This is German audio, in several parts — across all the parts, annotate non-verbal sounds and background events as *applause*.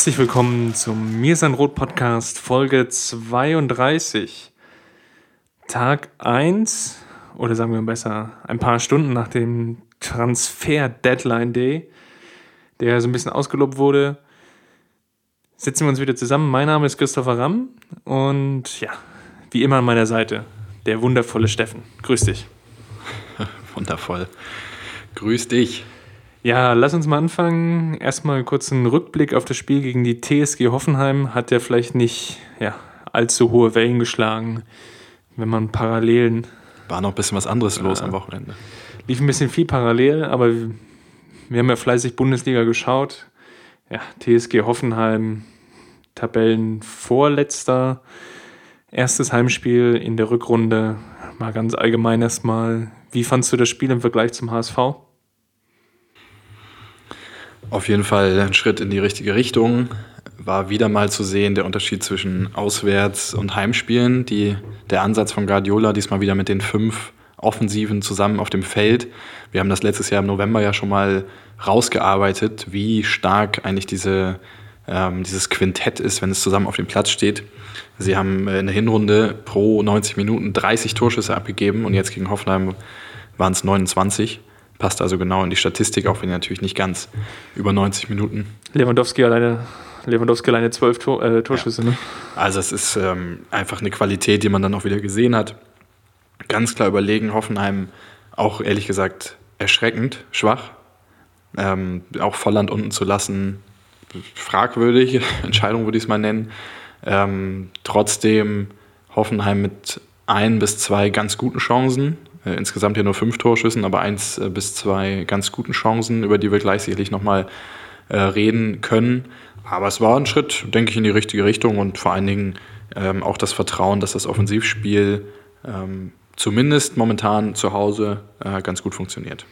Herzlich willkommen zum Mir sein Rot Podcast Folge 32. Tag 1 oder sagen wir besser ein paar Stunden nach dem Transfer Deadline Day, der so ein bisschen ausgelobt wurde, sitzen wir uns wieder zusammen. Mein Name ist Christopher Ramm und ja, wie immer an meiner Seite der wundervolle Steffen. Grüß dich. *laughs* Wundervoll. Grüß dich. Ja, lass uns mal anfangen. Erstmal kurz einen Rückblick auf das Spiel gegen die TSG Hoffenheim. Hat ja vielleicht nicht ja, allzu hohe Wellen geschlagen, wenn man Parallelen. War noch ein bisschen was anderes äh, los am Wochenende. Lief ein bisschen viel parallel, aber wir haben ja fleißig Bundesliga geschaut. Ja, TSG Hoffenheim, Tabellenvorletzter. Erstes Heimspiel in der Rückrunde. Mal ganz allgemein erstmal. Wie fandst du das Spiel im Vergleich zum HSV? Auf jeden Fall ein Schritt in die richtige Richtung. War wieder mal zu sehen der Unterschied zwischen Auswärts- und Heimspielen. Die, der Ansatz von Guardiola, diesmal wieder mit den fünf Offensiven zusammen auf dem Feld. Wir haben das letztes Jahr im November ja schon mal rausgearbeitet, wie stark eigentlich diese, ähm, dieses Quintett ist, wenn es zusammen auf dem Platz steht. Sie haben in der Hinrunde pro 90 Minuten 30 Torschüsse abgegeben und jetzt gegen Hoffenheim waren es 29. Passt also genau in die Statistik, auch wenn natürlich nicht ganz über 90 Minuten. Lewandowski alleine, Lewandowski alleine 12 Tor, äh, Torschüsse. Ja. Ne? Also es ist ähm, einfach eine Qualität, die man dann auch wieder gesehen hat. Ganz klar überlegen, Hoffenheim auch ehrlich gesagt erschreckend schwach. Ähm, auch Volland unten zu lassen, fragwürdig, *laughs* Entscheidung würde ich es mal nennen. Ähm, trotzdem Hoffenheim mit ein bis zwei ganz guten Chancen, äh, insgesamt ja nur fünf Torschüssen, aber eins äh, bis zwei ganz guten Chancen, über die wir gleich sicherlich nochmal äh, reden können. Aber es war ein Schritt, denke ich, in die richtige Richtung und vor allen Dingen ähm, auch das Vertrauen, dass das Offensivspiel ähm, zumindest momentan zu Hause äh, ganz gut funktioniert.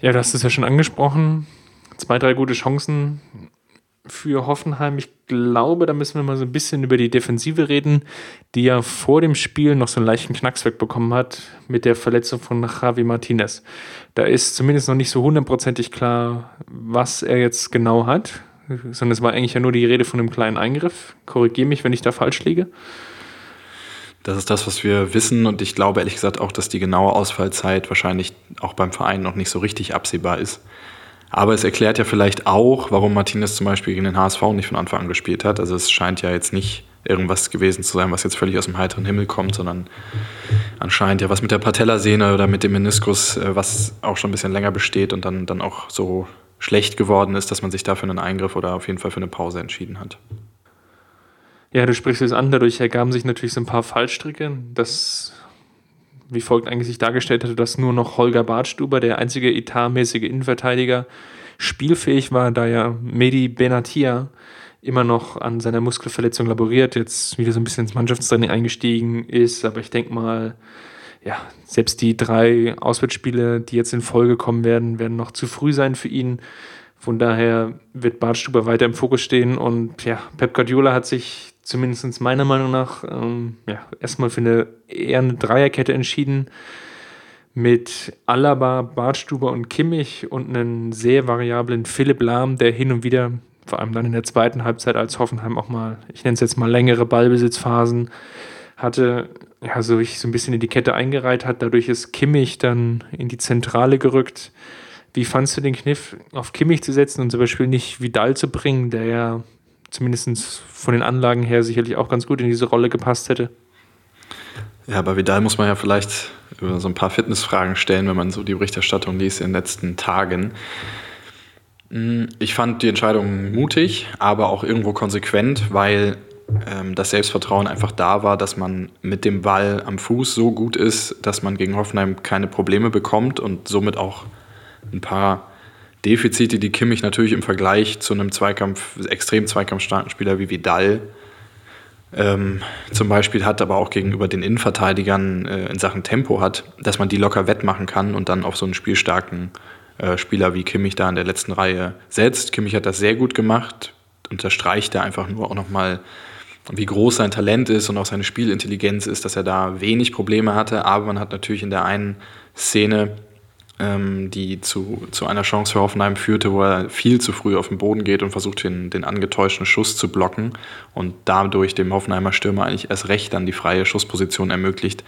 Ja, du hast es ja schon angesprochen. Zwei, drei gute Chancen für Hoffenheim. Ich glaube, da müssen wir mal so ein bisschen über die Defensive reden, die ja vor dem Spiel noch so einen leichten Knacks wegbekommen hat mit der Verletzung von Javi Martinez. Da ist zumindest noch nicht so hundertprozentig klar, was er jetzt genau hat, sondern es war eigentlich ja nur die Rede von einem kleinen Eingriff. Korrigiere mich, wenn ich da falsch liege. Das ist das, was wir wissen und ich glaube ehrlich gesagt auch, dass die genaue Ausfallzeit wahrscheinlich auch beim Verein noch nicht so richtig absehbar ist. Aber es erklärt ja vielleicht auch, warum Martinez zum Beispiel gegen den HSV nicht von Anfang an gespielt hat. Also es scheint ja jetzt nicht irgendwas gewesen zu sein, was jetzt völlig aus dem heiteren Himmel kommt, sondern anscheinend ja was mit der Patellasehne oder mit dem Meniskus, äh, was auch schon ein bisschen länger besteht und dann, dann auch so schlecht geworden ist, dass man sich dafür einen Eingriff oder auf jeden Fall für eine Pause entschieden hat. Ja, du sprichst es an, dadurch ergaben sich natürlich so ein paar Fallstricke. Das wie folgt eigentlich sich dargestellt hatte, dass nur noch Holger Bartstuber, der einzige etatmäßige Innenverteidiger, spielfähig war, da ja Medi Benatia immer noch an seiner Muskelverletzung laboriert, jetzt wieder so ein bisschen ins Mannschaftstraining eingestiegen ist. Aber ich denke mal, ja, selbst die drei Auswärtsspiele, die jetzt in Folge kommen werden, werden noch zu früh sein für ihn. Von daher wird Bartstuber weiter im Fokus stehen und ja, Pep Guardiola hat sich zumindest meiner Meinung nach, ähm, ja, erstmal für eine eher eine Dreierkette entschieden mit Alaba, Bartstuber und Kimmich und einen sehr variablen Philipp Lahm, der hin und wieder, vor allem dann in der zweiten Halbzeit als Hoffenheim auch mal, ich nenne es jetzt mal längere Ballbesitzphasen hatte, ja, so ich so ein bisschen in die Kette eingereiht hat. Dadurch ist Kimmich dann in die Zentrale gerückt. Wie fandst du den Kniff, auf Kimmich zu setzen und zum Beispiel nicht Vidal zu bringen, der ja zumindest von den Anlagen her sicherlich auch ganz gut in diese Rolle gepasst hätte. Ja, bei Vidal muss man ja vielleicht über so ein paar Fitnessfragen stellen, wenn man so die Berichterstattung liest in den letzten Tagen. Hm, ich fand die Entscheidung mutig, aber auch irgendwo konsequent, weil ähm, das Selbstvertrauen einfach da war, dass man mit dem Ball am Fuß so gut ist, dass man gegen Hoffenheim keine Probleme bekommt und somit auch ein paar Defizite, die Kimmich natürlich im Vergleich zu einem Zweikampf, extrem zweikampfstarken Spieler wie Vidal ähm, zum Beispiel hat, aber auch gegenüber den Innenverteidigern äh, in Sachen Tempo hat, dass man die locker wettmachen kann und dann auf so einen spielstarken äh, Spieler wie Kimmich da in der letzten Reihe setzt. Kimmich hat das sehr gut gemacht, unterstreicht er einfach nur auch nochmal, wie groß sein Talent ist und auch seine Spielintelligenz ist, dass er da wenig Probleme hatte. Aber man hat natürlich in der einen Szene ähm, die zu, zu einer Chance für Hoffenheim führte, wo er viel zu früh auf den Boden geht und versucht, den, den angetäuschten Schuss zu blocken und dadurch dem Hoffenheimer Stürmer eigentlich erst recht dann die freie Schussposition ermöglicht,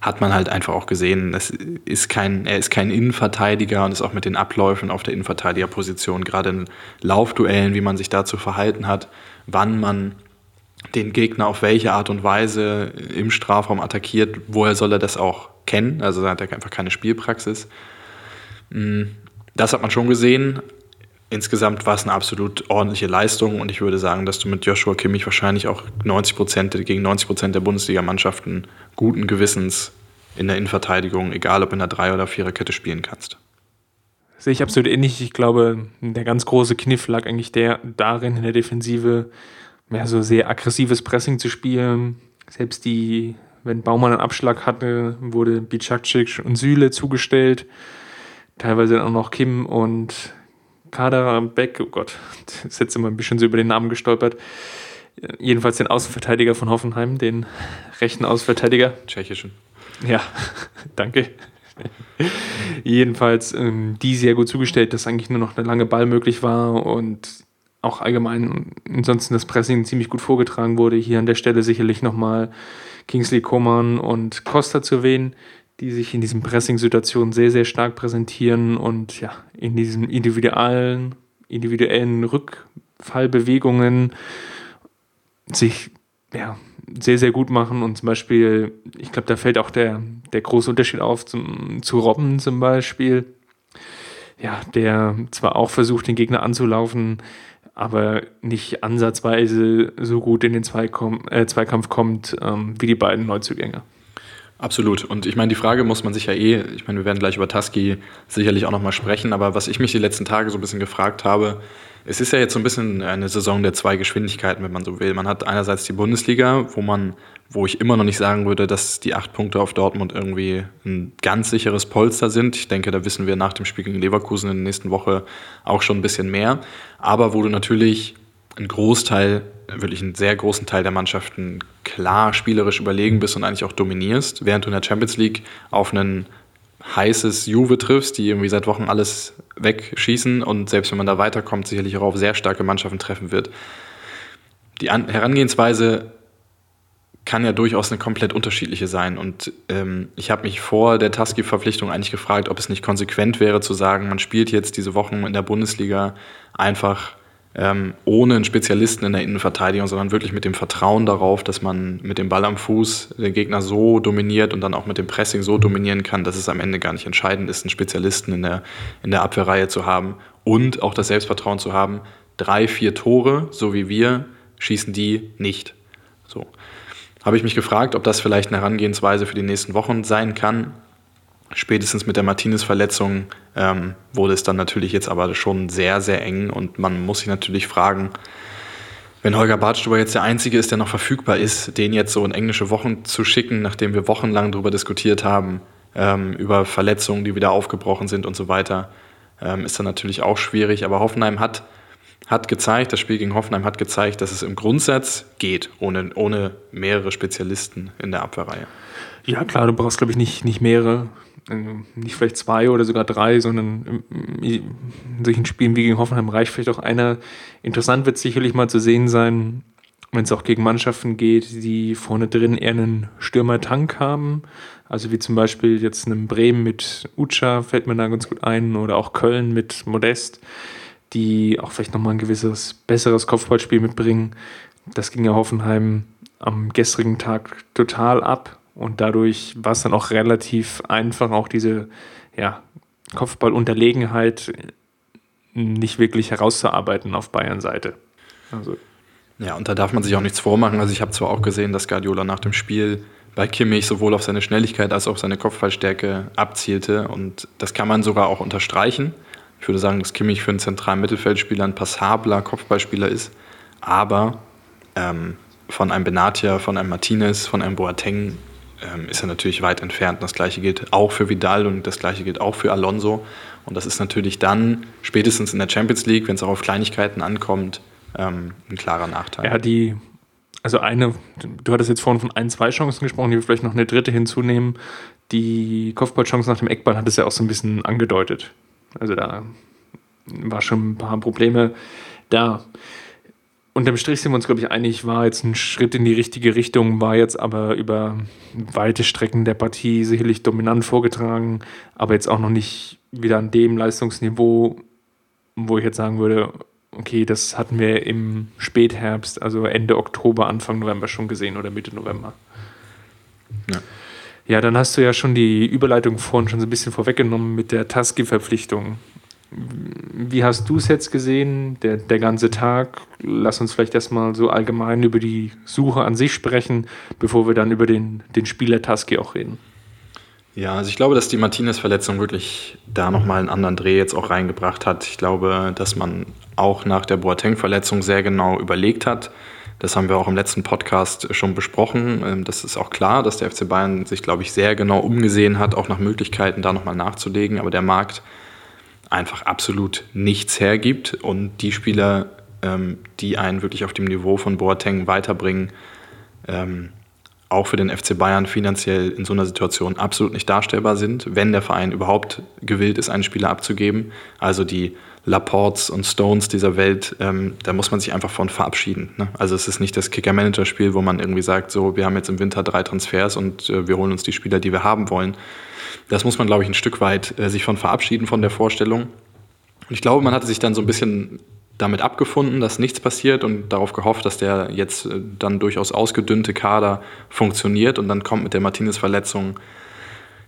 hat man halt einfach auch gesehen, das ist kein, er ist kein Innenverteidiger und ist auch mit den Abläufen auf der Innenverteidigerposition, gerade in Laufduellen, wie man sich dazu verhalten hat, wann man den Gegner auf welche Art und Weise im Strafraum attackiert, woher soll er das auch kennen? Also da hat er einfach keine Spielpraxis. Mm, das hat man schon gesehen. Insgesamt war es eine absolut ordentliche Leistung und ich würde sagen, dass du mit Joshua Kimmich wahrscheinlich auch 90 Prozent gegen 90 Prozent der Bundesligamannschaften guten Gewissens in der Innenverteidigung, egal ob in der Drei- oder Viererkette spielen kannst. Sehe ich absolut ähnlich. Ich glaube, der ganz große Kniff lag eigentlich der darin, in der Defensive mehr so sehr aggressives Pressing zu spielen. Selbst die, wenn Baumann einen Abschlag hatte, wurde Bicakcic und Süle zugestellt teilweise auch noch Kim und Kader Beck, oh Gott, ist jetzt immer ein bisschen so über den Namen gestolpert. Jedenfalls den Außenverteidiger von Hoffenheim, den rechten Außenverteidiger. Tschechischen. Ja, *laughs* danke. Jedenfalls ähm, die sehr gut zugestellt, dass eigentlich nur noch eine lange Ball möglich war und auch allgemein ansonsten das Pressing ziemlich gut vorgetragen wurde. Hier an der Stelle sicherlich nochmal Kingsley Coman und Costa zu erwähnen, die sich in diesen Pressing-Situationen sehr, sehr stark präsentieren und ja, in diesen individuellen, individuellen Rückfallbewegungen sich ja, sehr, sehr gut machen. Und zum Beispiel, ich glaube, da fällt auch der, der große Unterschied auf zum, zu Robben zum Beispiel. Ja, der zwar auch versucht, den Gegner anzulaufen, aber nicht ansatzweise so gut in den Zweikom äh, Zweikampf kommt ähm, wie die beiden Neuzugänge. Absolut. Und ich meine, die Frage muss man sich ja eh, ich meine, wir werden gleich über Taski sicherlich auch nochmal sprechen, aber was ich mich die letzten Tage so ein bisschen gefragt habe, es ist ja jetzt so ein bisschen eine Saison der zwei Geschwindigkeiten, wenn man so will. Man hat einerseits die Bundesliga, wo man, wo ich immer noch nicht sagen würde, dass die acht Punkte auf Dortmund irgendwie ein ganz sicheres Polster sind. Ich denke, da wissen wir nach dem Spiel gegen Leverkusen in der nächsten Woche auch schon ein bisschen mehr. Aber wo du natürlich einen Großteil, wirklich einen sehr großen Teil der Mannschaften klar spielerisch überlegen bist und eigentlich auch dominierst, während du in der Champions League auf ein heißes Juve triffst, die irgendwie seit Wochen alles wegschießen und selbst wenn man da weiterkommt, sicherlich auch auf sehr starke Mannschaften treffen wird. Die An Herangehensweise kann ja durchaus eine komplett unterschiedliche sein. Und ähm, ich habe mich vor der Taski-Verpflichtung eigentlich gefragt, ob es nicht konsequent wäre zu sagen, man spielt jetzt diese Wochen in der Bundesliga einfach ähm, ohne einen Spezialisten in der Innenverteidigung, sondern wirklich mit dem Vertrauen darauf, dass man mit dem Ball am Fuß den Gegner so dominiert und dann auch mit dem Pressing so dominieren kann, dass es am Ende gar nicht entscheidend ist, einen Spezialisten in der, in der Abwehrreihe zu haben und auch das Selbstvertrauen zu haben, drei, vier Tore, so wie wir, schießen die nicht. So. Habe ich mich gefragt, ob das vielleicht eine Herangehensweise für die nächsten Wochen sein kann spätestens mit der Martinez-Verletzung ähm, wurde es dann natürlich jetzt aber schon sehr, sehr eng und man muss sich natürlich fragen, wenn Holger Badstuber jetzt der Einzige ist, der noch verfügbar ist, den jetzt so in englische Wochen zu schicken, nachdem wir wochenlang darüber diskutiert haben, ähm, über Verletzungen, die wieder aufgebrochen sind und so weiter, ähm, ist dann natürlich auch schwierig. Aber Hoffenheim hat, hat gezeigt, das Spiel gegen Hoffenheim hat gezeigt, dass es im Grundsatz geht, ohne, ohne mehrere Spezialisten in der Abwehrreihe. Ja, klar, du brauchst, glaube ich, nicht, nicht mehrere. Also nicht vielleicht zwei oder sogar drei, sondern in solchen Spielen wie gegen Hoffenheim reicht vielleicht auch einer. Interessant wird sicherlich mal zu sehen sein, wenn es auch gegen Mannschaften geht, die vorne drin eher einen Stürmer-Tank haben. Also wie zum Beispiel jetzt einem Bremen mit Ucha fällt mir da ganz gut ein oder auch Köln mit Modest, die auch vielleicht nochmal ein gewisses besseres Kopfballspiel mitbringen. Das ging ja Hoffenheim am gestrigen Tag total ab. Und dadurch war es dann auch relativ einfach, auch diese ja, Kopfballunterlegenheit nicht wirklich herauszuarbeiten auf Bayern Seite. Also. Ja, und da darf man sich auch nichts vormachen. Also ich habe zwar auch gesehen, dass Guardiola nach dem Spiel bei Kimmich sowohl auf seine Schnelligkeit als auch seine Kopfballstärke abzielte. Und das kann man sogar auch unterstreichen. Ich würde sagen, dass Kimmich für einen zentralen Mittelfeldspieler ein passabler Kopfballspieler ist. Aber ähm, von einem Benatia, von einem Martinez, von einem Boateng ähm, ist er natürlich weit entfernt. Das gleiche gilt auch für Vidal und das gleiche gilt auch für Alonso. Und das ist natürlich dann spätestens in der Champions League, wenn es auch auf Kleinigkeiten ankommt, ähm, ein klarer Nachteil. Ja, die, also eine, du hattest jetzt vorhin von ein, zwei Chancen gesprochen, die wir vielleicht noch eine dritte hinzunehmen. Die Kopfballchance nach dem Eckball hat es ja auch so ein bisschen angedeutet. Also da war schon ein paar Probleme da. Unterm Strich sind wir uns, glaube ich, einig, war jetzt ein Schritt in die richtige Richtung, war jetzt aber über weite Strecken der Partie sicherlich dominant vorgetragen, aber jetzt auch noch nicht wieder an dem Leistungsniveau, wo ich jetzt sagen würde, okay, das hatten wir im Spätherbst, also Ende Oktober, Anfang November schon gesehen oder Mitte November. Ja. Ja, dann hast du ja schon die Überleitung vorhin schon so ein bisschen vorweggenommen mit der Taski-Verpflichtung. Wie hast du es jetzt gesehen, der, der ganze Tag? Lass uns vielleicht erstmal so allgemein über die Suche an sich sprechen, bevor wir dann über den, den Spieler Taski auch reden. Ja, also ich glaube, dass die Martinez-Verletzung wirklich da nochmal einen anderen Dreh jetzt auch reingebracht hat. Ich glaube, dass man auch nach der Boateng-Verletzung sehr genau überlegt hat. Das haben wir auch im letzten Podcast schon besprochen. Ähm, das ist auch klar, dass der FC Bayern sich, glaube ich, sehr genau umgesehen hat, auch nach Möglichkeiten da nochmal nachzulegen. Aber der Markt einfach absolut nichts hergibt und die Spieler, ähm, die einen wirklich auf dem Niveau von Boateng weiterbringen, ähm, auch für den FC Bayern finanziell in so einer Situation absolut nicht darstellbar sind, wenn der Verein überhaupt gewillt ist, einen Spieler abzugeben. Also die Laports und Stones dieser Welt, ähm, da muss man sich einfach von verabschieden. Ne? Also es ist nicht das Kicker-Manager-Spiel, wo man irgendwie sagt, so, wir haben jetzt im Winter drei Transfers und äh, wir holen uns die Spieler, die wir haben wollen. Das muss man, glaube ich, ein Stück weit äh, sich von verabschieden von der Vorstellung. Und ich glaube, man hatte sich dann so ein bisschen damit abgefunden, dass nichts passiert und darauf gehofft, dass der jetzt äh, dann durchaus ausgedünnte Kader funktioniert und dann kommt mit der Martinez-Verletzung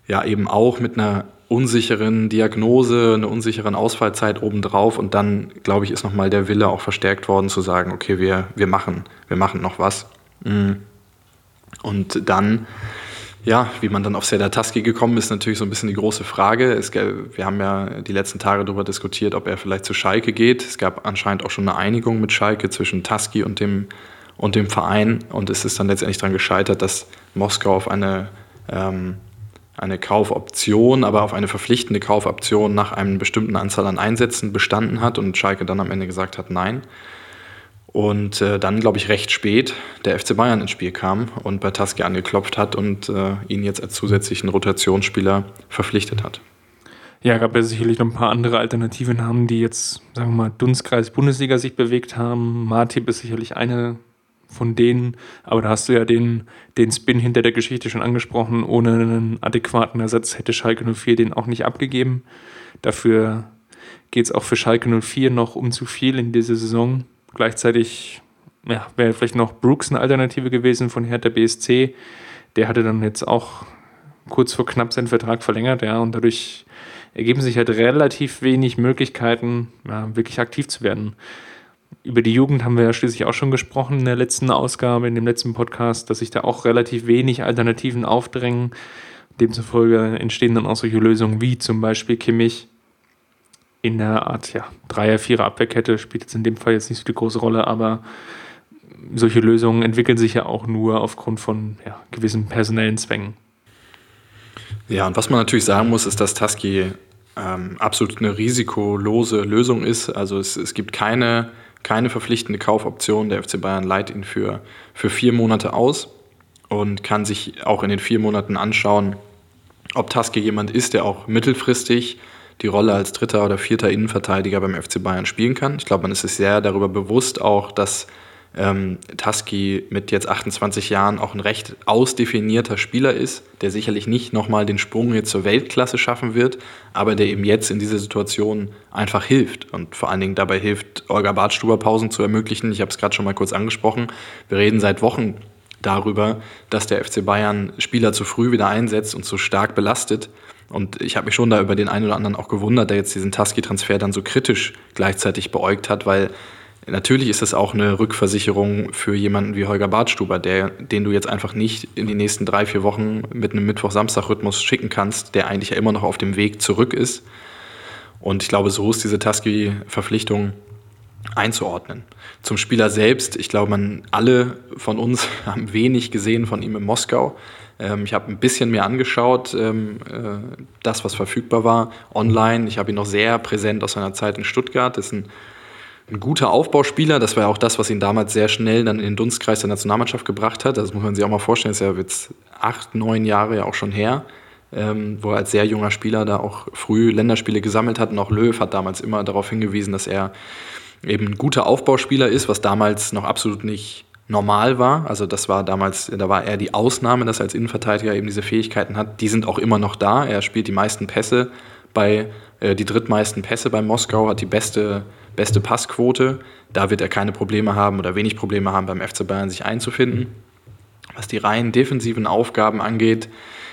ja eben auch mit einer unsicheren Diagnose, einer unsicheren Ausfallzeit obendrauf und dann, glaube ich, ist nochmal der Wille auch verstärkt worden zu sagen, okay, wir, wir machen, wir machen noch was. Mhm. Und dann ja, wie man dann auf Serdar Taski gekommen ist, natürlich so ein bisschen die große Frage. Es, wir haben ja die letzten Tage darüber diskutiert, ob er vielleicht zu Schalke geht. Es gab anscheinend auch schon eine Einigung mit Schalke zwischen Taski und dem, und dem Verein. Und es ist dann letztendlich daran gescheitert, dass Moskau auf eine, ähm, eine Kaufoption, aber auf eine verpflichtende Kaufoption nach einer bestimmten Anzahl an Einsätzen bestanden hat und Schalke dann am Ende gesagt hat, nein. Und äh, dann, glaube ich, recht spät der FC Bayern ins Spiel kam und bei Taski angeklopft hat und äh, ihn jetzt als zusätzlichen Rotationsspieler verpflichtet hat. Ja, gab ja sicherlich noch ein paar andere alternative Namen, die jetzt, sagen wir mal, Dunstkreis Bundesliga sich bewegt haben. Martip ist sicherlich eine von denen, aber da hast du ja den, den Spin hinter der Geschichte schon angesprochen. Ohne einen adäquaten Ersatz hätte Schalke 04 den auch nicht abgegeben. Dafür geht es auch für Schalke 04 noch um zu viel in dieser Saison. Gleichzeitig ja, wäre vielleicht noch Brooks eine Alternative gewesen von Hertha BSC. Der hatte dann jetzt auch kurz vor knapp seinen Vertrag verlängert, ja, und dadurch ergeben sich halt relativ wenig Möglichkeiten, ja, wirklich aktiv zu werden. Über die Jugend haben wir ja schließlich auch schon gesprochen in der letzten Ausgabe, in dem letzten Podcast, dass sich da auch relativ wenig Alternativen aufdrängen. Demzufolge entstehen dann auch solche Lösungen wie zum Beispiel Kimmich, in der Art ja, Dreier-, Vierer-Abwehrkette spielt jetzt in dem Fall jetzt nicht so die große Rolle, aber solche Lösungen entwickeln sich ja auch nur aufgrund von ja, gewissen personellen Zwängen. Ja, und was man natürlich sagen muss, ist, dass Tusky ähm, absolut eine risikolose Lösung ist. Also es, es gibt keine, keine verpflichtende Kaufoption. Der FC Bayern leiht ihn für, für vier Monate aus und kann sich auch in den vier Monaten anschauen, ob Tusky jemand ist, der auch mittelfristig die Rolle als dritter oder vierter Innenverteidiger beim FC Bayern spielen kann. Ich glaube, man ist sich sehr darüber bewusst auch, dass ähm, Taski mit jetzt 28 Jahren auch ein recht ausdefinierter Spieler ist, der sicherlich nicht nochmal den Sprung jetzt zur Weltklasse schaffen wird, aber der eben jetzt in dieser Situation einfach hilft und vor allen Dingen dabei hilft, Olga Bartstuber Pausen zu ermöglichen. Ich habe es gerade schon mal kurz angesprochen. Wir reden seit Wochen darüber, dass der FC Bayern Spieler zu früh wieder einsetzt und zu stark belastet. Und ich habe mich schon da über den einen oder anderen auch gewundert, der jetzt diesen Tusky-Transfer dann so kritisch gleichzeitig beäugt hat, weil natürlich ist das auch eine Rückversicherung für jemanden wie Holger Bartstuber, der, den du jetzt einfach nicht in die nächsten drei, vier Wochen mit einem Mittwoch-Samstag-Rhythmus schicken kannst, der eigentlich ja immer noch auf dem Weg zurück ist. Und ich glaube, so ist diese Tusky-Verpflichtung einzuordnen. Zum Spieler selbst, ich glaube, man alle von uns *laughs* haben wenig gesehen von ihm in Moskau. Ähm, ich habe ein bisschen mehr angeschaut, ähm, äh, das, was verfügbar war, online. Ich habe ihn noch sehr präsent aus seiner Zeit in Stuttgart. Das ist ein, ein guter Aufbauspieler. Das war ja auch das, was ihn damals sehr schnell dann in den Dunstkreis der Nationalmannschaft gebracht hat. Das muss man sich auch mal vorstellen. Das ist ja jetzt acht, neun Jahre ja auch schon her. Ähm, wo er als sehr junger Spieler da auch früh Länderspiele gesammelt hat. Und auch Löw hat damals immer darauf hingewiesen, dass er eben ein guter Aufbauspieler ist, was damals noch absolut nicht normal war. Also das war damals, da war er die Ausnahme, dass er als Innenverteidiger eben diese Fähigkeiten hat. Die sind auch immer noch da. Er spielt die meisten Pässe bei, äh, die drittmeisten Pässe bei Moskau, hat die beste, beste Passquote. Da wird er keine Probleme haben oder wenig Probleme haben, beim FC Bayern sich einzufinden. Was die rein defensiven Aufgaben angeht,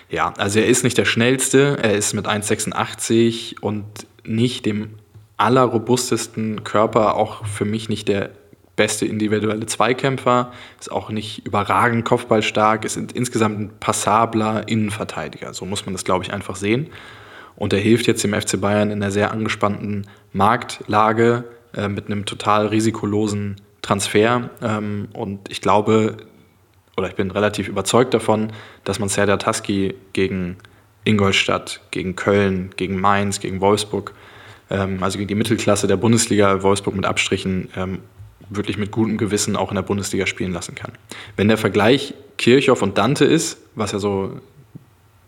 ja, also er ist nicht der schnellste, er ist mit 1,86 und nicht dem allerrobustesten Körper, auch für mich nicht der beste individuelle Zweikämpfer, ist auch nicht überragend kopfballstark, ist insgesamt ein passabler Innenverteidiger. So muss man das, glaube ich, einfach sehen. Und er hilft jetzt dem FC Bayern in einer sehr angespannten Marktlage äh, mit einem total risikolosen Transfer. Ähm, und ich glaube, oder ich bin relativ überzeugt davon, dass man Serdar Taski gegen Ingolstadt, gegen Köln, gegen Mainz, gegen Wolfsburg, ähm, also gegen die Mittelklasse der Bundesliga, Wolfsburg mit Abstrichen, ähm, wirklich mit gutem Gewissen auch in der Bundesliga spielen lassen kann. Wenn der Vergleich Kirchhoff und Dante ist, was ja so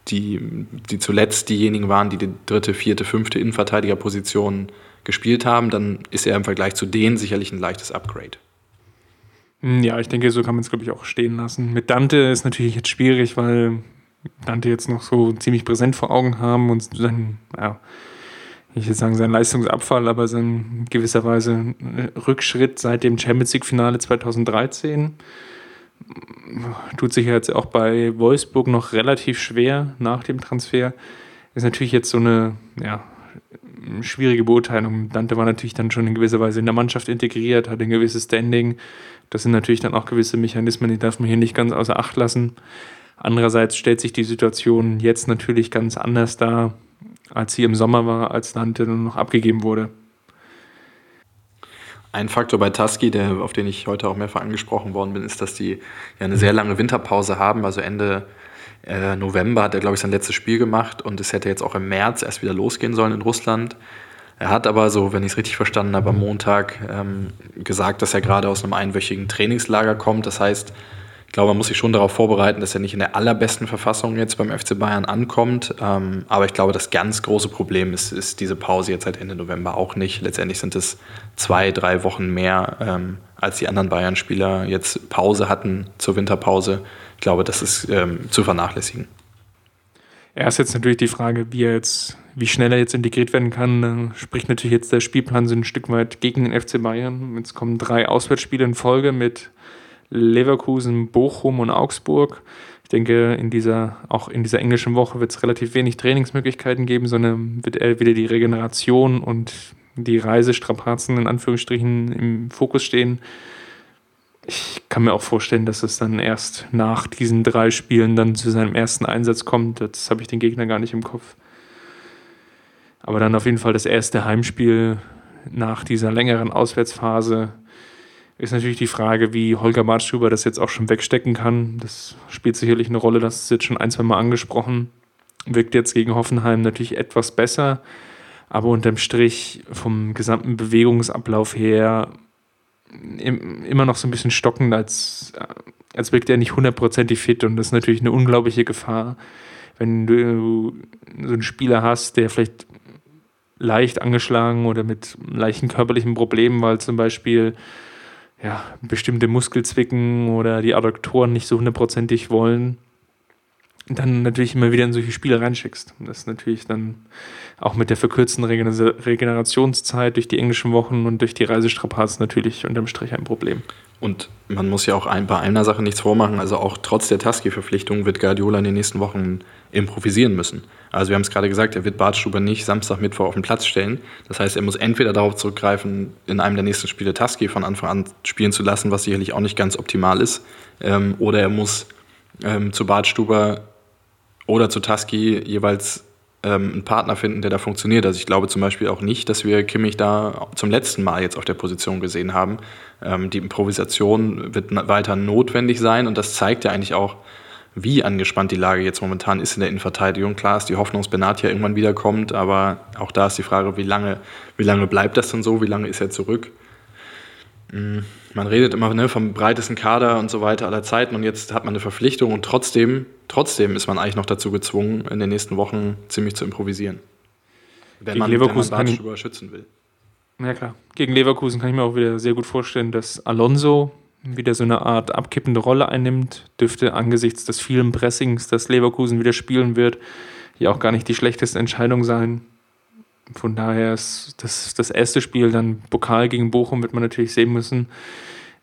die, die zuletzt diejenigen waren, die die dritte, vierte, fünfte Innenverteidigerposition gespielt haben, dann ist er im Vergleich zu denen sicherlich ein leichtes Upgrade. Hm, ja, ich denke, so kann man es, glaube ich, auch stehen lassen. Mit Dante ist natürlich jetzt schwierig, weil Dante jetzt noch so ziemlich präsent vor Augen haben und dann, ja, ich würde sagen, sein Leistungsabfall, aber sein gewisserweise Rückschritt seit dem Champions League-Finale 2013 tut sich jetzt auch bei Wolfsburg noch relativ schwer nach dem Transfer. Ist natürlich jetzt so eine ja, schwierige Beurteilung. Dante war natürlich dann schon in gewisser Weise in der Mannschaft integriert, hat ein gewisses Standing. Das sind natürlich dann auch gewisse Mechanismen, die darf man hier nicht ganz außer Acht lassen. Andererseits stellt sich die Situation jetzt natürlich ganz anders dar als sie im Sommer war, als Dante dann noch abgegeben wurde. Ein Faktor bei Tusky, der, auf den ich heute auch mehrfach angesprochen worden bin, ist, dass die ja eine sehr lange Winterpause haben. Also Ende äh, November hat er, glaube ich, sein letztes Spiel gemacht und es hätte jetzt auch im März erst wieder losgehen sollen in Russland. Er hat aber, so wenn ich es richtig verstanden habe, am Montag ähm, gesagt, dass er gerade aus einem einwöchigen Trainingslager kommt. Das heißt, ich glaube, man muss sich schon darauf vorbereiten, dass er nicht in der allerbesten Verfassung jetzt beim FC Bayern ankommt. Ähm, aber ich glaube, das ganz große Problem ist, ist diese Pause jetzt seit Ende November auch nicht. Letztendlich sind es zwei, drei Wochen mehr, ähm, als die anderen Bayern-Spieler jetzt Pause hatten zur Winterpause. Ich glaube, das ist ähm, zu vernachlässigen. Erst jetzt natürlich die Frage, wie er jetzt, wie schnell er jetzt integriert werden kann. Spricht natürlich jetzt der Spielplan so ein Stück weit gegen den FC Bayern. Jetzt kommen drei Auswärtsspiele in Folge mit Leverkusen, Bochum und Augsburg. Ich denke, in dieser, auch in dieser englischen Woche wird es relativ wenig Trainingsmöglichkeiten geben, sondern wird eher wieder die Regeneration und die Reisestrapazen in Anführungsstrichen im Fokus stehen. Ich kann mir auch vorstellen, dass es dann erst nach diesen drei Spielen dann zu seinem ersten Einsatz kommt. Das habe ich den Gegner gar nicht im Kopf. Aber dann auf jeden Fall das erste Heimspiel nach dieser längeren Auswärtsphase ist natürlich die Frage, wie Holger Bartschuber das jetzt auch schon wegstecken kann. Das spielt sicherlich eine Rolle, das ist jetzt schon ein, zwei Mal angesprochen. Wirkt jetzt gegen Hoffenheim natürlich etwas besser, aber unterm Strich vom gesamten Bewegungsablauf her immer noch so ein bisschen stockend, als, als wirkt er nicht hundertprozentig fit und das ist natürlich eine unglaubliche Gefahr, wenn du so einen Spieler hast, der vielleicht leicht angeschlagen oder mit leichten körperlichen Problemen, weil zum Beispiel ja, bestimmte Muskelzwicken oder die Adduktoren nicht so hundertprozentig wollen, dann natürlich immer wieder in solche Spiele reinschickst. Das ist natürlich dann auch mit der verkürzten Regenerationszeit durch die englischen Wochen und durch die Reisestrapazen natürlich unterm Strich ein Problem. Und man muss ja auch ein, bei einer Sache nichts vormachen. Also auch trotz der Taski-Verpflichtung wird Guardiola in den nächsten Wochen improvisieren müssen. Also wir haben es gerade gesagt, er wird Bartstuber nicht Samstag, Mittwoch auf den Platz stellen. Das heißt, er muss entweder darauf zurückgreifen, in einem der nächsten Spiele Taski von Anfang an spielen zu lassen, was sicherlich auch nicht ganz optimal ist. Ähm, oder er muss ähm, zu Bartstuber oder zu Taski jeweils ähm, einen Partner finden, der da funktioniert. Also ich glaube zum Beispiel auch nicht, dass wir Kimmich da zum letzten Mal jetzt auf der Position gesehen haben. Ähm, die Improvisation wird weiter notwendig sein und das zeigt ja eigentlich auch, wie angespannt die Lage jetzt momentan ist in der Innenverteidigung. Klar ist die Hoffnung, dass Benatia irgendwann wiederkommt, aber auch da ist die Frage, wie lange, wie lange bleibt das denn so, wie lange ist er zurück? Hm, man redet immer ne, vom breitesten Kader und so weiter aller Zeiten und jetzt hat man eine Verpflichtung und trotzdem, trotzdem ist man eigentlich noch dazu gezwungen, in den nächsten Wochen ziemlich zu improvisieren. Wenn Gegen man, Leverkusen wenn man schützen will. Ja klar. Gegen Leverkusen kann ich mir auch wieder sehr gut vorstellen, dass Alonso wieder so eine Art abkippende Rolle einnimmt, dürfte angesichts des vielen Pressings, das Leverkusen wieder spielen wird, ja auch gar nicht die schlechteste Entscheidung sein. Von daher ist das, das erste Spiel, dann Pokal gegen Bochum, wird man natürlich sehen müssen,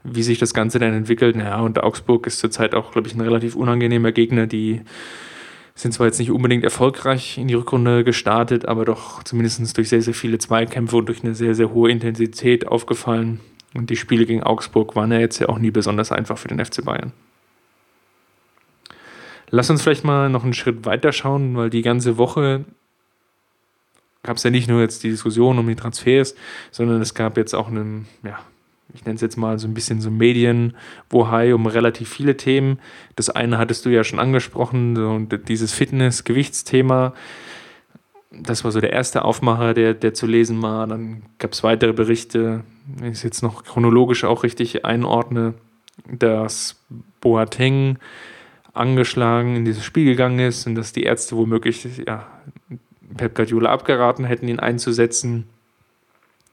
wie sich das Ganze dann entwickelt. Naja, und Augsburg ist zurzeit auch, glaube ich, ein relativ unangenehmer Gegner. Die sind zwar jetzt nicht unbedingt erfolgreich in die Rückrunde gestartet, aber doch zumindest durch sehr, sehr viele Zweikämpfe und durch eine sehr, sehr hohe Intensität aufgefallen. Und die Spiele gegen Augsburg waren ja jetzt ja auch nie besonders einfach für den FC Bayern. Lass uns vielleicht mal noch einen Schritt weiter schauen, weil die ganze Woche gab es ja nicht nur jetzt die Diskussion um die Transfers, sondern es gab jetzt auch einen, ja, ich nenne es jetzt mal so ein bisschen so Medien, wo Hai um relativ viele Themen. Das eine hattest du ja schon angesprochen, so dieses Fitness-Gewichtsthema. Das war so der erste Aufmacher, der, der zu lesen war. Dann gab es weitere Berichte, wenn ich es jetzt noch chronologisch auch richtig einordne, dass Boateng angeschlagen in dieses Spiel gegangen ist und dass die Ärzte womöglich ja, Pep Guardiola abgeraten hätten, ihn einzusetzen.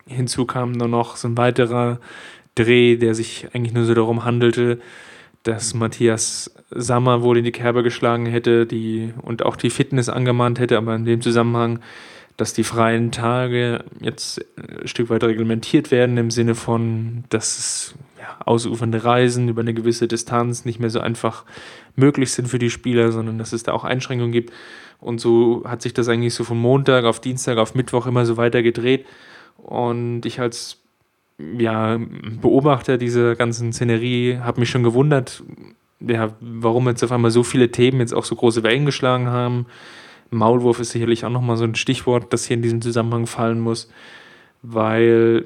Hinzu kam nur noch so ein weiterer Dreh, der sich eigentlich nur so darum handelte, dass Matthias Sammer wohl in die Kerbe geschlagen hätte die, und auch die Fitness angemahnt hätte, aber in dem Zusammenhang, dass die freien Tage jetzt ein Stück weit reglementiert werden, im Sinne von, dass es ja, ausufernde Reisen über eine gewisse Distanz nicht mehr so einfach möglich sind für die Spieler, sondern dass es da auch Einschränkungen gibt. Und so hat sich das eigentlich so von Montag auf Dienstag auf Mittwoch immer so weiter gedreht. Und ich als ja, Beobachter dieser ganzen Szenerie habe mich schon gewundert, ja, warum jetzt auf einmal so viele Themen jetzt auch so große Wellen geschlagen haben. Maulwurf ist sicherlich auch nochmal so ein Stichwort, das hier in diesem Zusammenhang fallen muss, weil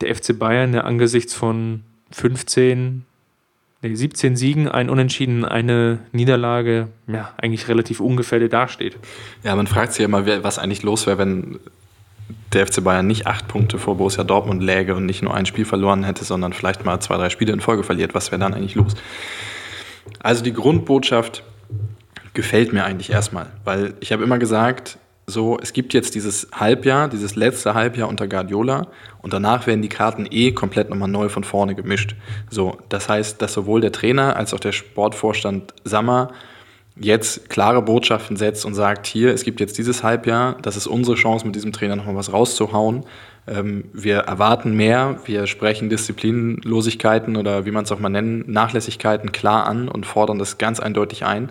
der FC Bayern ja angesichts von 15, nee, 17 Siegen, ein Unentschieden, eine Niederlage, ja, eigentlich relativ ungefährdet dasteht. Ja, man fragt sich ja immer, was eigentlich los wäre, wenn der FC Bayern nicht acht Punkte vor Borussia Dortmund läge und nicht nur ein Spiel verloren hätte, sondern vielleicht mal zwei, drei Spiele in Folge verliert. Was wäre dann eigentlich los? Also die Grundbotschaft gefällt mir eigentlich erstmal, weil ich habe immer gesagt, so, es gibt jetzt dieses Halbjahr, dieses letzte Halbjahr unter Guardiola und danach werden die Karten eh komplett nochmal neu von vorne gemischt. So, das heißt, dass sowohl der Trainer als auch der Sportvorstand Sammer jetzt klare Botschaften setzt und sagt, hier, es gibt jetzt dieses Halbjahr, das ist unsere Chance, mit diesem Trainer nochmal was rauszuhauen. Ähm, wir erwarten mehr, wir sprechen Disziplinlosigkeiten oder wie man es auch mal nennen, Nachlässigkeiten klar an und fordern das ganz eindeutig ein.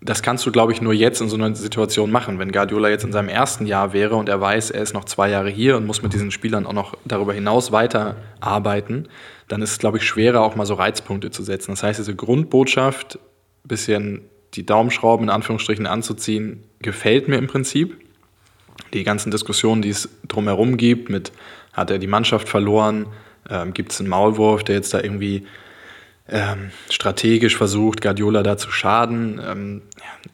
Das kannst du, glaube ich, nur jetzt in so einer Situation machen. Wenn Guardiola jetzt in seinem ersten Jahr wäre und er weiß, er ist noch zwei Jahre hier und muss mit diesen Spielern auch noch darüber hinaus weiterarbeiten, dann ist es, glaube ich, schwerer, auch mal so Reizpunkte zu setzen. Das heißt, diese Grundbotschaft, bisschen die Daumenschrauben in Anführungsstrichen anzuziehen, gefällt mir im Prinzip. Die ganzen Diskussionen, die es drumherum gibt, mit hat er die Mannschaft verloren, ähm, gibt es einen Maulwurf, der jetzt da irgendwie ähm, strategisch versucht, Guardiola da zu schaden, ähm,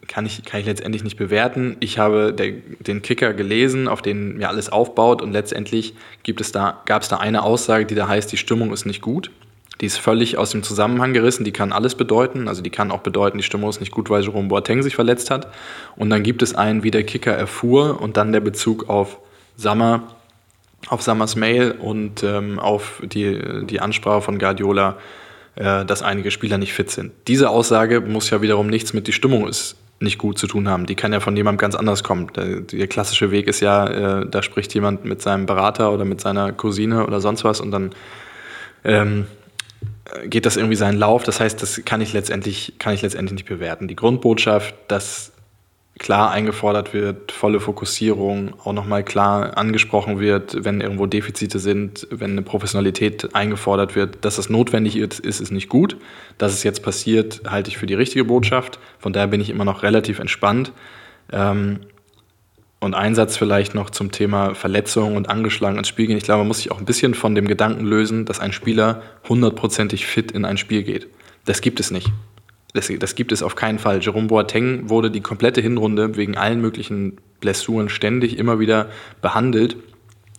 kann, ich, kann ich letztendlich nicht bewerten. Ich habe der, den Kicker gelesen, auf den mir alles aufbaut und letztendlich gab es da eine Aussage, die da heißt, die Stimmung ist nicht gut. Die ist völlig aus dem Zusammenhang gerissen, die kann alles bedeuten. Also die kann auch bedeuten, die Stimmung ist nicht gut, weil Jerome Boateng sich verletzt hat. Und dann gibt es einen, wie der Kicker erfuhr und dann der Bezug auf Sammer, auf Sammers Mail und ähm, auf die, die Ansprache von Guardiola, äh, dass einige Spieler nicht fit sind. Diese Aussage muss ja wiederum nichts mit die Stimmung ist nicht gut zu tun haben. Die kann ja von jemandem ganz anders kommen. Der, der klassische Weg ist ja, äh, da spricht jemand mit seinem Berater oder mit seiner Cousine oder sonst was und dann ähm, geht das irgendwie seinen Lauf. Das heißt, das kann ich letztendlich, kann ich letztendlich nicht bewerten. Die Grundbotschaft, dass klar eingefordert wird, volle Fokussierung, auch nochmal klar angesprochen wird, wenn irgendwo Defizite sind, wenn eine Professionalität eingefordert wird, dass das notwendig ist, ist es nicht gut. Dass es jetzt passiert, halte ich für die richtige Botschaft. Von daher bin ich immer noch relativ entspannt. Ähm, Und ein Satz vielleicht noch zum Thema Verletzung und angeschlagen ins Spiel gehen. Ich glaube, man muss sich auch ein bisschen von dem Gedanken lösen, dass ein Spieler hundertprozentig fit in ein Spiel geht. Das gibt es nicht. Das, das, gibt es auf keinen Fall. Jerome Boateng wurde die komplette Hinrunde wegen allen möglichen Blessuren ständig immer wieder behandelt.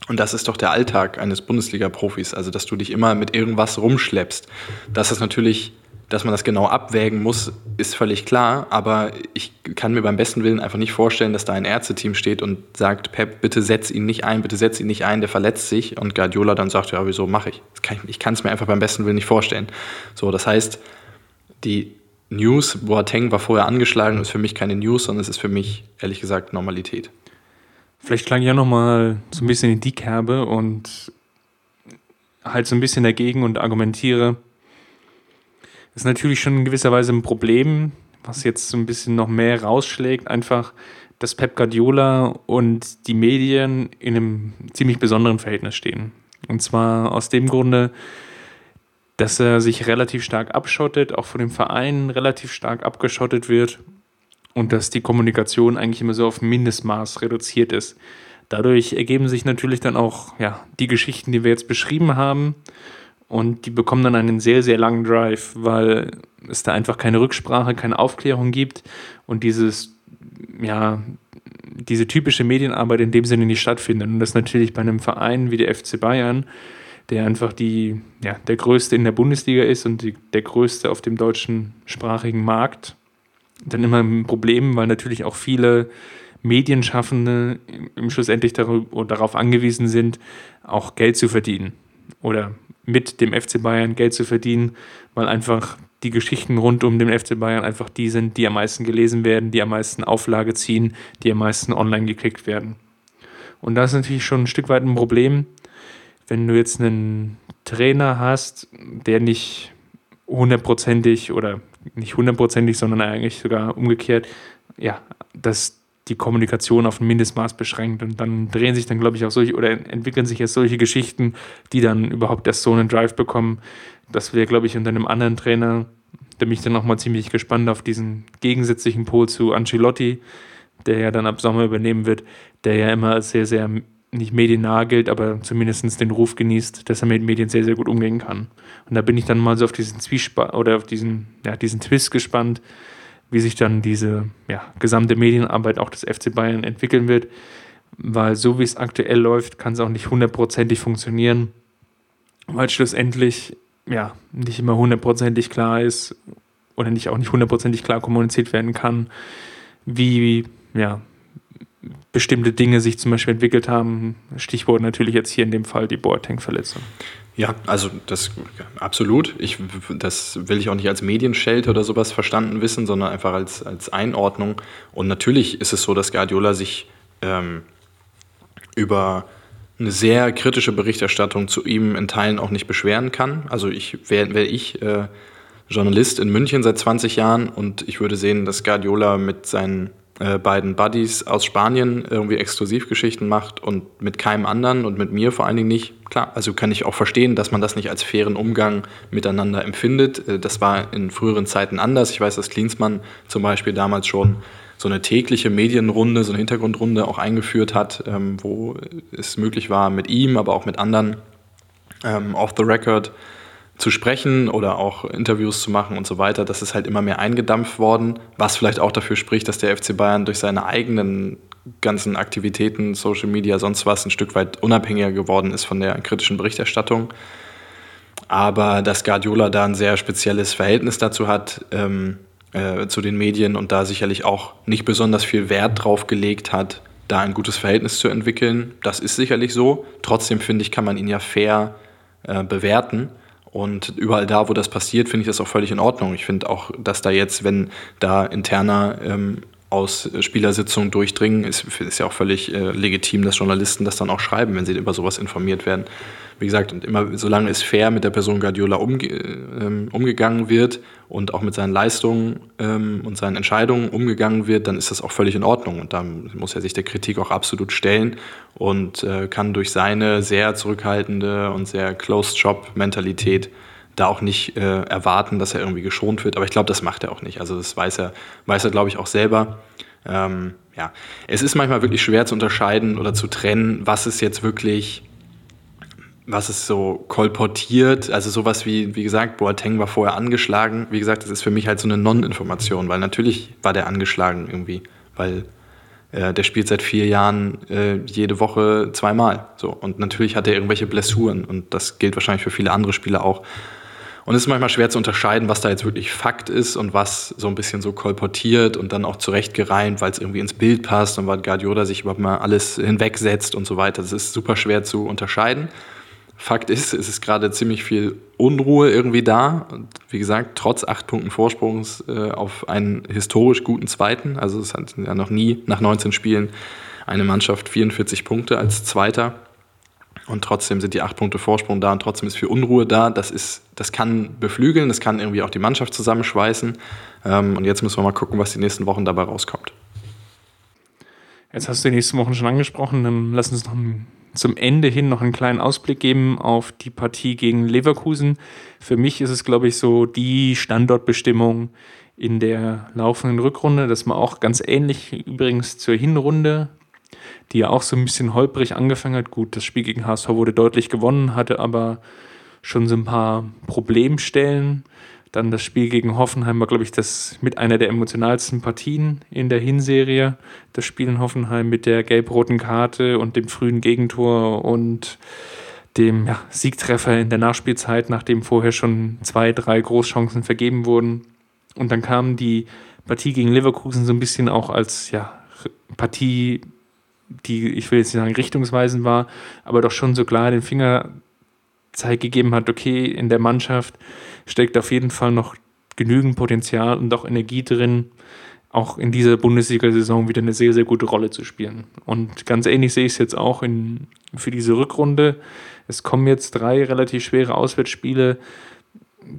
Und das ist doch der Alltag eines Bundesliga-Profis, also dass du dich immer mit irgendwas rumschleppst. Das ist natürlich dass man das genau abwägen muss, ist völlig klar. Aber ich kann mir beim besten Willen einfach nicht vorstellen, dass da ein Ärzteteam steht und sagt, Pep, bitte setz ihn nicht ein, bitte setz ihn nicht ein, der verletzt sich. Und Guardiola dann sagt, ja, wieso mache ich? ich kann es mir einfach beim besten Willen nicht vorstellen. So, das heißt, die News, Boateng war vorher angeschlagen, ist für mich keine News, sondern es ist für mich, ehrlich gesagt, Normalität. Vielleicht klang ich ja nochmal so ein bisschen in die Kerbe und halt so ein bisschen dagegen und argumentiere, ist natürlich schon in gewisser Weise ein Problem, was jetzt so ein bisschen noch mehr rausschlägt, einfach, dass Pep Guardiola und die Medien in einem ziemlich besonderen Verhältnis stehen. Und zwar aus dem Grunde, dass er sich relativ stark abschottet, auch von dem Verein relativ stark abgeschottet wird und dass die Kommunikation eigentlich immer so auf Mindestmaß reduziert ist. Dadurch ergeben sich natürlich dann auch ja, die Geschichten, die wir jetzt beschrieben haben. Und die bekommen dann einen sehr, sehr langen Drive, weil es da einfach keine Rücksprache, keine Aufklärung gibt und dieses, ja, diese typische Medienarbeit in dem Sinne nicht stattfindet. Und das natürlich bei einem Verein wie der FC Bayern, der einfach die, ja, der größte in der Bundesliga ist und die, der größte auf dem deutschen sprachigen Markt, dann immer ein Problem, weil natürlich auch viele Medienschaffende im schlussendlich darauf angewiesen sind, auch Geld zu verdienen oder mit dem FC Bayern Geld zu verdienen, weil einfach die Geschichten rund um den FC Bayern einfach die sind, die am meisten gelesen werden, die am meisten Auflage ziehen, die am meisten online geklickt werden. Und das ist natürlich schon ein Stück weit ein Problem, wenn du jetzt einen Trainer hast, der nicht hundertprozentig oder nicht hundertprozentig, sondern eigentlich sogar umgekehrt, ja, dass die Kommunikation auf ein Mindestmaß beschränkt und dann drehen sich dann, glaube ich, auch solche oder entwickeln sich jetzt solche Geschichten, die dann überhaupt erst so einen Drive bekommen. Das wäre, glaube ich, unter einem anderen Trainer, der mich dann nochmal ziemlich gespannt auf diesen gegensätzlichen Pol zu Ancelotti, der ja dann ab Sommer übernehmen wird, der ja immer sehr, sehr nicht mediennah gilt, aber zumindest den Ruf genießt, dass er mit Medien sehr, sehr gut umgehen kann. Und da bin ich dann mal so auf diesen Zwiespalt oder auf diesen, ja, diesen Twist gespannt, wie sich dann diese ja, gesamte Medienarbeit auch des FC Bayern entwickeln wird, weil so wie es aktuell läuft, kann es auch nicht hundertprozentig funktionieren, weil schlussendlich ja nicht immer hundertprozentig klar ist oder nicht auch nicht hundertprozentig klar kommuniziert werden kann, wie ja, bestimmte Dinge sich zum Beispiel entwickelt haben. Stichwort natürlich jetzt hier in dem Fall die Boateng-Verletzung. Ja, also das absolut. Ich, das will ich auch nicht als Medienschelte oder sowas verstanden wissen, sondern einfach als, als Einordnung. Und natürlich ist es so, dass Guardiola sich ähm, über eine sehr kritische Berichterstattung zu ihm in Teilen auch nicht beschweren kann. Also ich wäre wär ich äh, Journalist in München seit 20 Jahren und ich würde sehen, dass Guardiola mit seinen äh, beiden Buddies aus Spanien irgendwie Exklusivgeschichten macht und mit keinem anderen und mit mir vor allen Dingen nicht. Klar, also kann ich auch verstehen, dass man das nicht als fairen Umgang miteinander empfindet. Äh, das war in früheren Zeiten anders. Ich weiß, dass Klinsmann zum Beispiel damals schon so eine tägliche Medienrunde, so eine Hintergrundrunde auch eingeführt hat, ähm, wo es möglich war, mit ihm, aber auch mit anderen ähm, off the record zu sprechen oder auch Interviews zu machen und so weiter, das ist halt immer mehr eingedampft worden, was vielleicht auch dafür spricht, dass der FC Bayern durch seine eigenen ganzen Aktivitäten, Social Media, sonst was ein Stück weit unabhängiger geworden ist von der kritischen Berichterstattung. Aber dass Guardiola da ein sehr spezielles Verhältnis dazu hat, ähm, äh, zu den Medien und da sicherlich auch nicht besonders viel Wert drauf gelegt hat, da ein gutes Verhältnis zu entwickeln, das ist sicherlich so. Trotzdem finde ich, kann man ihn ja fair äh, bewerten. Und überall da, wo das passiert, finde ich das auch völlig in Ordnung. Ich finde auch, dass da jetzt, wenn da interner ähm, aus Spielersitzungen durchdringen, ist, ist ja auch völlig äh, legitim, dass Journalisten das dann auch schreiben, wenn sie über sowas informiert werden wie gesagt, und immer solange es fair mit der Person Guardiola umge ähm, umgegangen wird und auch mit seinen Leistungen ähm, und seinen Entscheidungen umgegangen wird, dann ist das auch völlig in Ordnung. Und dann muss er sich der Kritik auch absolut stellen und äh, kann durch seine sehr zurückhaltende und sehr Closed-Shop-Mentalität da auch nicht äh, erwarten, dass er irgendwie geschont wird. Aber ich glaube, das macht er auch nicht. Also das weiß er, weiß er, glaube ich, auch selber. Ähm, ja, es ist manchmal wirklich schwer zu unterscheiden oder zu trennen, was ist jetzt wirklich, was ist so kolportiert, also sowas wie, wie gesagt, Boateng war vorher angeschlagen. Wie gesagt, das ist für mich halt so eine Non-Information, weil natürlich war der angeschlagen irgendwie, weil äh, der spielt seit vier Jahren äh, jede Woche zweimal. So. Und natürlich hat er irgendwelche Blessuren und das gilt wahrscheinlich für viele andere Spieler auch. Und es ist manchmal schwer zu unterscheiden, was da jetzt wirklich Fakt ist und was so ein bisschen so kolportiert und dann auch zurechtgereimt, weil es irgendwie ins Bild passt und weil Guardiola sich überhaupt mal alles hinwegsetzt und so weiter. Das ist super schwer zu unterscheiden. Fakt ist, es ist gerade ziemlich viel Unruhe irgendwie da. Und wie gesagt, trotz acht Punkten Vorsprungs äh, auf einen historisch guten Zweiten. Also es hat ja noch nie nach 19 Spielen eine Mannschaft 44 Punkte als Zweiter. Und trotzdem sind die acht Punkte Vorsprung da und trotzdem ist viel Unruhe da. Das, ist, das kann beflügeln, das kann irgendwie auch die Mannschaft zusammenschweißen. Ähm, und jetzt müssen wir mal gucken, was die nächsten Wochen dabei rauskommt. Jetzt hast du die nächsten Wochen schon angesprochen, dann lass uns noch zum Ende hin noch einen kleinen Ausblick geben auf die Partie gegen Leverkusen. Für mich ist es, glaube ich, so die Standortbestimmung in der laufenden Rückrunde. Das war auch ganz ähnlich übrigens zur Hinrunde die ja auch so ein bisschen holprig angefangen hat. Gut, das Spiel gegen HSV wurde deutlich gewonnen, hatte aber schon so ein paar Problemstellen. Dann das Spiel gegen Hoffenheim war, glaube ich, das mit einer der emotionalsten Partien in der Hinserie. Das Spiel in Hoffenheim mit der gelb-roten Karte und dem frühen Gegentor und dem ja, Siegtreffer in der Nachspielzeit, nachdem vorher schon zwei, drei Großchancen vergeben wurden. Und dann kam die Partie gegen Leverkusen so ein bisschen auch als ja, Partie die, ich will jetzt nicht sagen richtungsweisend war, aber doch schon so klar den Fingerzeig gegeben hat, okay, in der Mannschaft steckt auf jeden Fall noch genügend Potenzial und auch Energie drin, auch in dieser Bundesliga-Saison wieder eine sehr, sehr gute Rolle zu spielen. Und ganz ähnlich sehe ich es jetzt auch in, für diese Rückrunde. Es kommen jetzt drei relativ schwere Auswärtsspiele.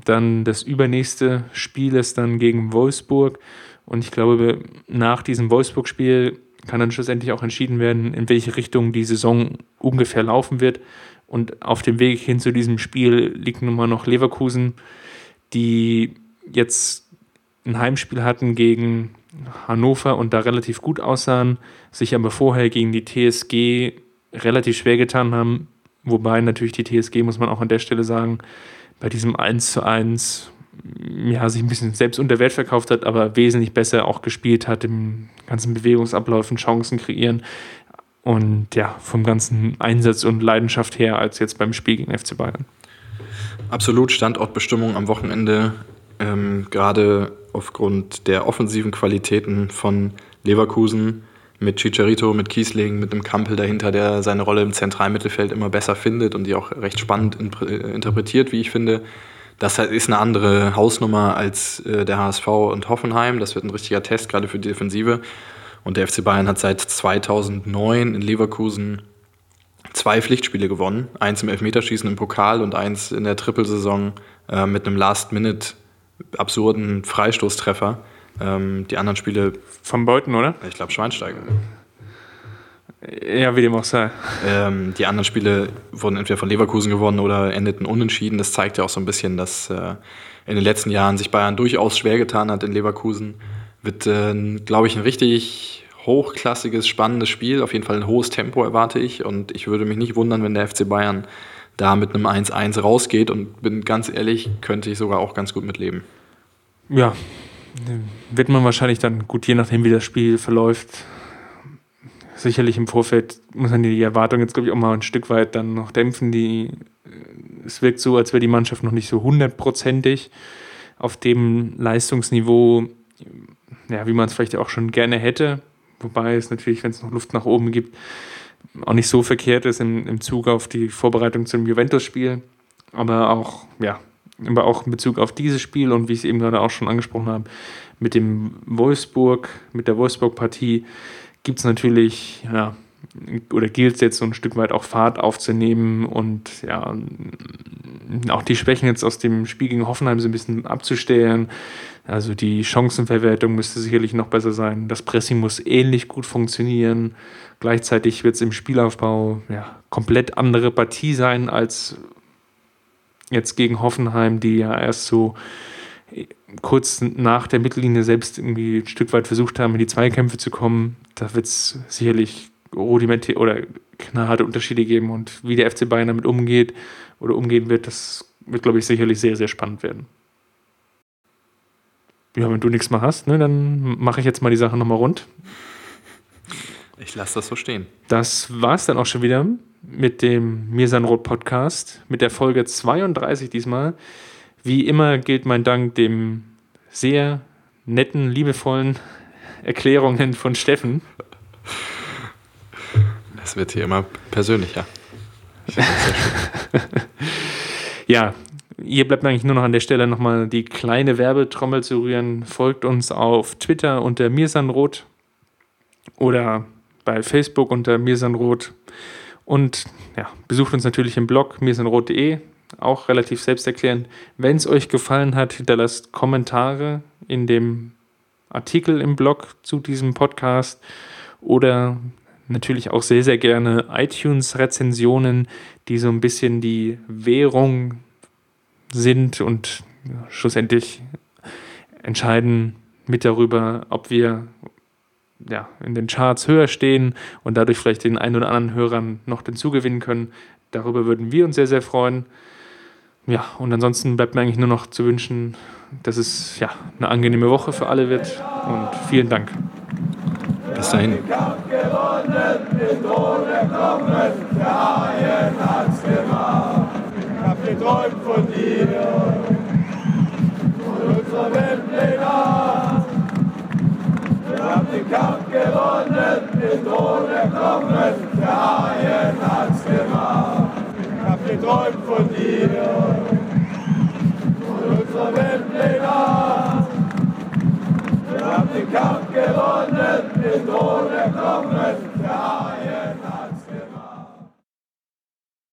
Dann das übernächste Spiel ist dann gegen Wolfsburg. Und ich glaube, nach diesem Wolfsburg-Spiel kann dann schlussendlich auch entschieden werden, in welche Richtung die Saison ungefähr laufen wird. Und auf dem Weg hin zu diesem Spiel liegt nun mal noch Leverkusen, die jetzt ein Heimspiel hatten gegen Hannover und da relativ gut aussahen, sich aber vorher gegen die TSG relativ schwer getan haben. Wobei natürlich die TSG, muss man auch an der Stelle sagen, bei diesem 1 zu 1 ja, sich ein bisschen selbst unter Wert verkauft hat, aber wesentlich besser auch gespielt hat im ganzen Bewegungsabläufen, Chancen kreieren und ja, vom ganzen Einsatz und Leidenschaft her als jetzt beim Spiel gegen FC Bayern. Absolut Standortbestimmung am Wochenende, ähm, gerade aufgrund der offensiven Qualitäten von Leverkusen mit Chicharito, mit Kiesling, mit einem Kampel dahinter, der seine Rolle im Zentralmittelfeld immer besser findet und die auch recht spannend interpretiert, wie ich finde. Das ist eine andere Hausnummer als äh, der HSV und Hoffenheim. Das wird ein richtiger Test, gerade für die Defensive. Und der FC Bayern hat seit 2009 in Leverkusen zwei Pflichtspiele gewonnen. Eins im Elfmeterschießen im Pokal und eins in der Trippelsaison äh, mit einem Last-Minute absurden Freistoßtreffer. Ähm, die anderen Spiele. Von Beuten, oder? Ich glaube Schweinsteiger. Ja, wie dem auch sei. Ähm, die anderen Spiele wurden entweder von Leverkusen gewonnen oder endeten unentschieden. Das zeigt ja auch so ein bisschen, dass äh, in den letzten Jahren sich Bayern durchaus schwer getan hat in Leverkusen. Wird, äh, glaube ich, ein richtig hochklassiges, spannendes Spiel. Auf jeden Fall ein hohes Tempo erwarte ich. Und ich würde mich nicht wundern, wenn der FC Bayern da mit einem 1-1 rausgeht. Und bin ganz ehrlich, könnte ich sogar auch ganz gut mitleben. Ja, wird man wahrscheinlich dann, gut, je nachdem, wie das Spiel verläuft, sicherlich im Vorfeld muss man die Erwartung jetzt, glaube ich, auch mal ein Stück weit dann noch dämpfen. Die, es wirkt so, als wäre die Mannschaft noch nicht so hundertprozentig auf dem Leistungsniveau, ja, wie man es vielleicht auch schon gerne hätte. Wobei es natürlich, wenn es noch Luft nach oben gibt, auch nicht so verkehrt ist im, im Zug auf die Vorbereitung zum Juventus-Spiel. Aber auch, ja, aber auch in Bezug auf dieses Spiel und wie ich es eben gerade auch schon angesprochen habe, mit dem Wolfsburg, mit der Wolfsburg-Partie, gibt es natürlich, ja, oder gilt es jetzt so ein Stück weit auch Fahrt aufzunehmen und ja, auch die Schwächen jetzt aus dem Spiel gegen Hoffenheim so ein bisschen abzustellen. Also die Chancenverwertung müsste sicherlich noch besser sein. Das Pressing muss ähnlich gut funktionieren. Gleichzeitig wird es im Spielaufbau ja, komplett andere Partie sein als jetzt gegen Hoffenheim, die ja erst so kurz nach der Mittellinie selbst irgendwie ein Stück weit versucht haben, in die Zweikämpfe zu kommen. Da wird es sicherlich rudimentär oder knallharte Unterschiede geben und wie der FC Bayern damit umgeht oder umgehen wird, das wird, glaube ich, sicherlich sehr, sehr spannend werden. Ja, wenn du nichts mehr hast, ne, dann mache ich jetzt mal die Sache nochmal rund. Ich lasse das so stehen. Das war es dann auch schon wieder mit dem Mirsanrot Podcast, mit der Folge 32 diesmal. Wie immer gilt mein Dank dem sehr netten, liebevollen Erklärungen von Steffen. Es wird hier immer persönlicher. *laughs* ja, hier bleibt eigentlich nur noch an der Stelle nochmal die kleine Werbetrommel zu rühren. Folgt uns auf Twitter unter Mirsanrot oder bei Facebook unter Mirsanrot. Und ja, besucht uns natürlich im Blog mirsanrot.de auch relativ selbsterklärend. Wenn es euch gefallen hat, hinterlasst Kommentare in dem Artikel im Blog zu diesem Podcast oder natürlich auch sehr, sehr gerne iTunes-Rezensionen, die so ein bisschen die Währung sind und schlussendlich entscheiden mit darüber, ob wir ja, in den Charts höher stehen und dadurch vielleicht den einen oder anderen Hörern noch hinzugewinnen können. Darüber würden wir uns sehr, sehr freuen. Ja, und ansonsten bleibt mir eigentlich nur noch zu wünschen, dass es ja, eine angenehme Woche für alle wird. Und vielen Dank. Bis dahin. geträumt von dir und unserer Welt Wir haben den Kampf gewonnen, den Thron erkommen, der Haien hat's gemacht. Ich hab geträumt von dir unserer Weltpläne haben den Kampf gewonnen, mit Drohne kommen der ARD.